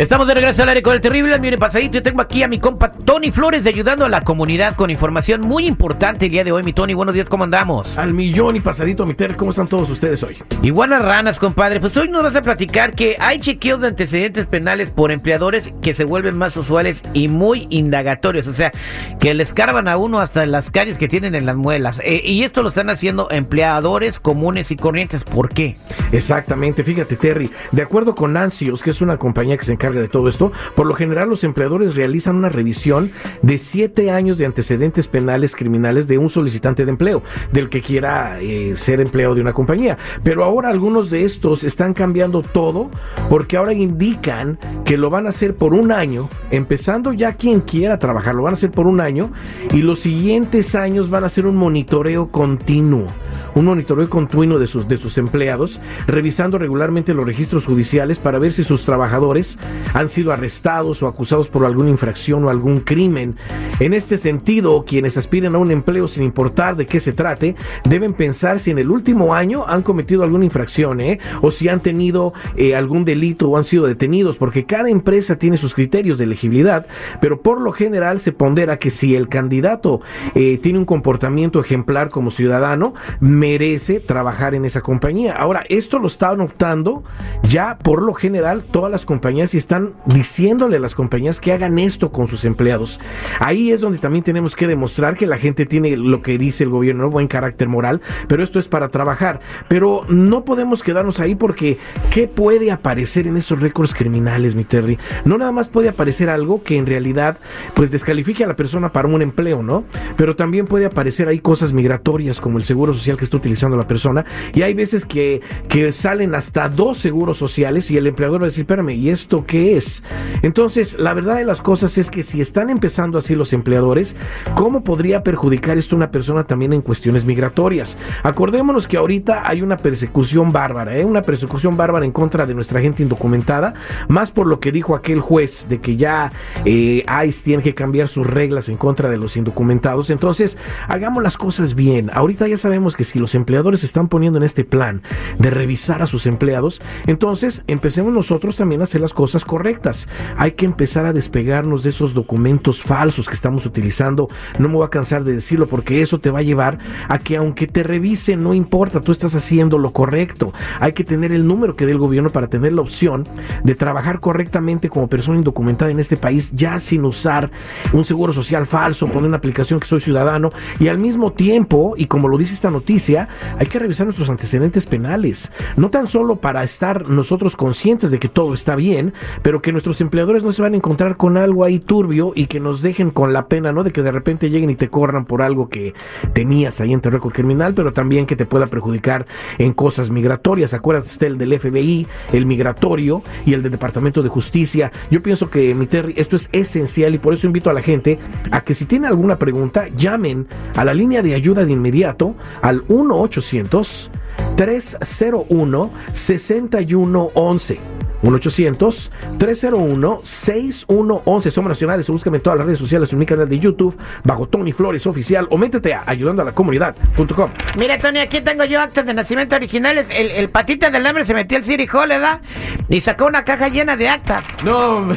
Estamos de regreso al aire con el terrible, mire pasadito. Yo tengo aquí a mi compa Tony Flores de ayudando a la comunidad con información muy importante el día de hoy. Mi Tony, buenos días, ¿cómo andamos? Al millón y pasadito, mi Ter, ¿cómo están todos ustedes hoy? Igual ranas, compadre. Pues hoy nos vas a platicar que hay chequeos de antecedentes penales por empleadores que se vuelven más usuales y muy indagatorios. O sea, que le escarban a uno hasta las caries que tienen en las muelas. Eh, y esto lo están haciendo empleadores comunes y corrientes. ¿Por qué? Exactamente, fíjate, Terry. De acuerdo con Nancios, que es una compañía que se encarga de todo esto, por lo general los empleadores realizan una revisión de siete años de antecedentes penales criminales de un solicitante de empleo, del que quiera eh, ser empleado de una compañía. Pero ahora algunos de estos están cambiando todo porque ahora indican que lo van a hacer por un año, empezando ya quien quiera trabajar, lo van a hacer por un año y los siguientes años van a ser un monitoreo continuo un monitoreo continuo de sus, de sus empleados, revisando regularmente los registros judiciales para ver si sus trabajadores han sido arrestados o acusados por alguna infracción o algún crimen. En este sentido, quienes aspiren a un empleo sin importar de qué se trate, deben pensar si en el último año han cometido alguna infracción ¿eh? o si han tenido eh, algún delito o han sido detenidos, porque cada empresa tiene sus criterios de elegibilidad, pero por lo general se pondera que si el candidato eh, tiene un comportamiento ejemplar como ciudadano, merece trabajar en esa compañía. Ahora, esto lo están optando ya por lo general todas las compañías y están diciéndole a las compañías que hagan esto con sus empleados. Ahí es donde también tenemos que demostrar que la gente tiene lo que dice el gobierno, buen carácter moral, pero esto es para trabajar. Pero no podemos quedarnos ahí porque ¿qué puede aparecer en estos récords criminales, mi Terry? No nada más puede aparecer algo que en realidad pues descalifique a la persona para un empleo, ¿no? Pero también puede aparecer ahí cosas migratorias como el seguro social que está utilizando la persona y hay veces que, que salen hasta dos seguros sociales y el empleador va a decir, espérame, ¿y esto qué es? Entonces, la verdad de las cosas es que si están empezando así los empleadores, ¿cómo podría perjudicar esto una persona también en cuestiones migratorias? Acordémonos que ahorita hay una persecución bárbara, ¿eh? una persecución bárbara en contra de nuestra gente indocumentada, más por lo que dijo aquel juez de que ya eh, ICE tiene que cambiar sus reglas en contra de los indocumentados. Entonces, hagamos las cosas bien. Ahorita ya sabemos que si los empleadores están poniendo en este plan de revisar a sus empleados, entonces empecemos nosotros también a hacer las cosas correctas. Hay que empezar a despegarnos de esos documentos falsos que estamos utilizando. No me voy a cansar de decirlo porque eso te va a llevar a que aunque te revisen, no importa, tú estás haciendo lo correcto. Hay que tener el número que dé el gobierno para tener la opción de trabajar correctamente como persona indocumentada en este país, ya sin usar un seguro social falso, poner una aplicación que soy ciudadano y al mismo tiempo, y como lo dice esta noticia, hay que revisar nuestros antecedentes penales, no tan solo para estar nosotros conscientes de que todo está bien, pero que nuestros empleadores no se van a encontrar con algo ahí turbio y que nos dejen con la pena, ¿no? De que de repente lleguen y te corran por algo que tenías ahí en tu récord criminal, pero también que te pueda perjudicar en cosas migratorias. Acuérdate el del FBI, el migratorio y el del Departamento de Justicia. Yo pienso que, mi Terry, esto es esencial y por eso invito a la gente a que si tiene alguna pregunta, llamen a la línea de ayuda de inmediato al 1-800 301 6111. 1-800-301-6111. Somos nacionales. Búscame en todas las redes sociales, en mi canal de YouTube, bajo Tony Flores Oficial, o métete a ayudando a la comunidad.com. Mira, Tony, aquí tengo yo actas de nacimiento originales. El, el patita del hambre se metió al City Hall, ¿verdad? Y sacó una caja llena de actas. No, no,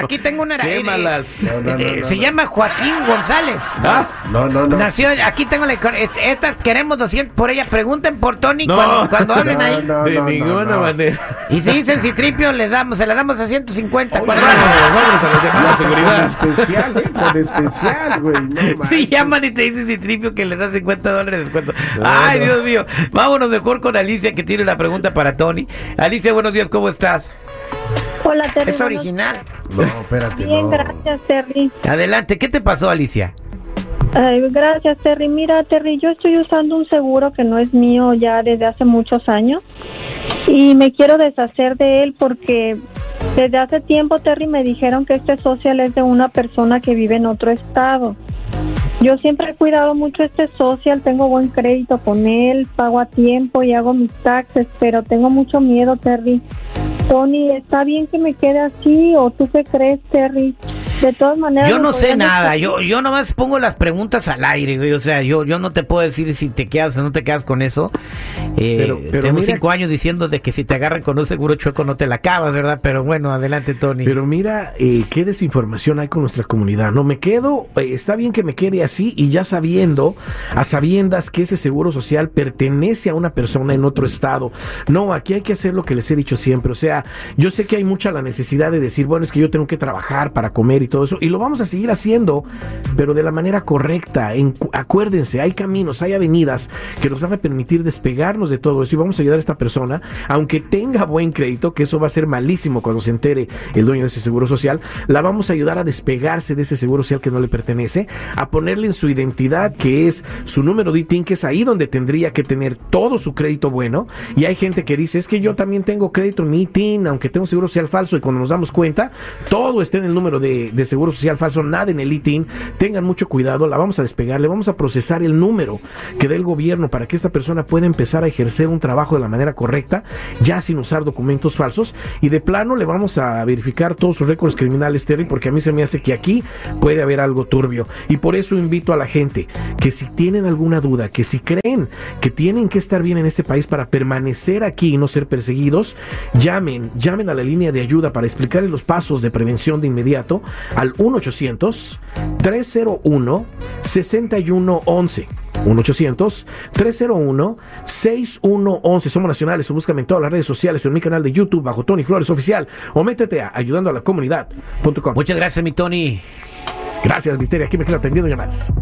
Aquí tengo una. Qué malas. se llama Joaquín González. ¿Ah? No, no, no. Nació, aquí tengo la. Estas queremos 200 por ella. Pregunten por Tony cuando, cuando hablen ahí. de ninguna manera. Y si dicen si le damos, se la damos a 150. cuando a la seguridad. Con especial, eh, con especial, güey. No sí, llaman y te dicen Citripio que le da 50 dólares de descuento. Ay, Dios mío. Vámonos mejor con Alicia que tiene una pregunta para Tony. Alicia, buenos días, ¿cómo estás? Hola, Terry. Es original. No, espérate. Bien, gracias, Terry. Adelante, ¿qué te pasó, Alicia? Ay, gracias, Terry. Mira, Terry, yo estoy usando un seguro que no es mío ya desde hace muchos años y me quiero deshacer de él porque desde hace tiempo, Terry, me dijeron que este social es de una persona que vive en otro estado. Yo siempre he cuidado mucho este social, tengo buen crédito con él, pago a tiempo y hago mis taxes, pero tengo mucho miedo, Terry. Tony, ¿está bien que me quede así o tú qué crees, Terry? De todas maneras. Yo no sé nada, yo, yo nomás pongo las preguntas al aire, güey. O sea, yo, yo no te puedo decir si te quedas o no te quedas con eso. Eh, Pero- pero tengo mira- cinco años diciendo de que si te agarran con un seguro chueco no te la acabas, ¿verdad? Pero bueno, adelante, Tony. Pero mira, eh, qué desinformación hay con nuestra comunidad. No me quedo, eh, está bien que me quede así y ya sabiendo, a sabiendas que ese seguro social pertenece a una persona en otro estado. No, aquí hay que hacer lo que les he dicho siempre. O sea, yo sé que hay mucha la necesidad de decir, bueno, es que yo tengo que trabajar para comer y todo eso, y lo vamos a seguir haciendo, pero de la manera correcta. En- acuérdense, hay caminos, hay avenidas que nos van a permitir despegarnos de todo eso y vamos a ayudar a esta persona, aunque tenga buen crédito, que eso va a ser malísimo cuando se entere el dueño de ese seguro social, la vamos a ayudar a despegarse de ese seguro social que no le pertenece, a ponerle en su identidad, que es su número de ITIN, que es ahí donde tendría que tener todo su crédito bueno. Y hay gente que dice, es que yo también tengo crédito en mi ITIN, aunque tengo seguro social falso, y cuando nos damos cuenta, todo está en el número de, de seguro social falso, nada en el ITIN. Tengan mucho cuidado, la vamos a despegar, le vamos a procesar el número que dé el gobierno para que esta persona pueda empezar a ejercer un trabajo de la manera correcta, ya sin usar documentos falsos. Y de plano le vamos a verificar todos sus récords criminales, Terry, porque a mí se me hace que aquí puede haber algo turbio. Y por eso invito a la gente que si tienen alguna duda, que si creen que tienen que estar bien en este país para permanecer aquí y no ser perseguidos, llamen, llamen a la línea de ayuda para explicarles los pasos de prevención de inmediato al 1-800-301-6111. 1-800-301-6111. Somos nacionales o búscame en todas las redes sociales o en mi canal de YouTube bajo Tony Flores Oficial o métete a ayudando a la comunidad.com. Muchas gracias, mi Tony. Gracias, Viteria. Aquí me quedo atendiendo llamadas.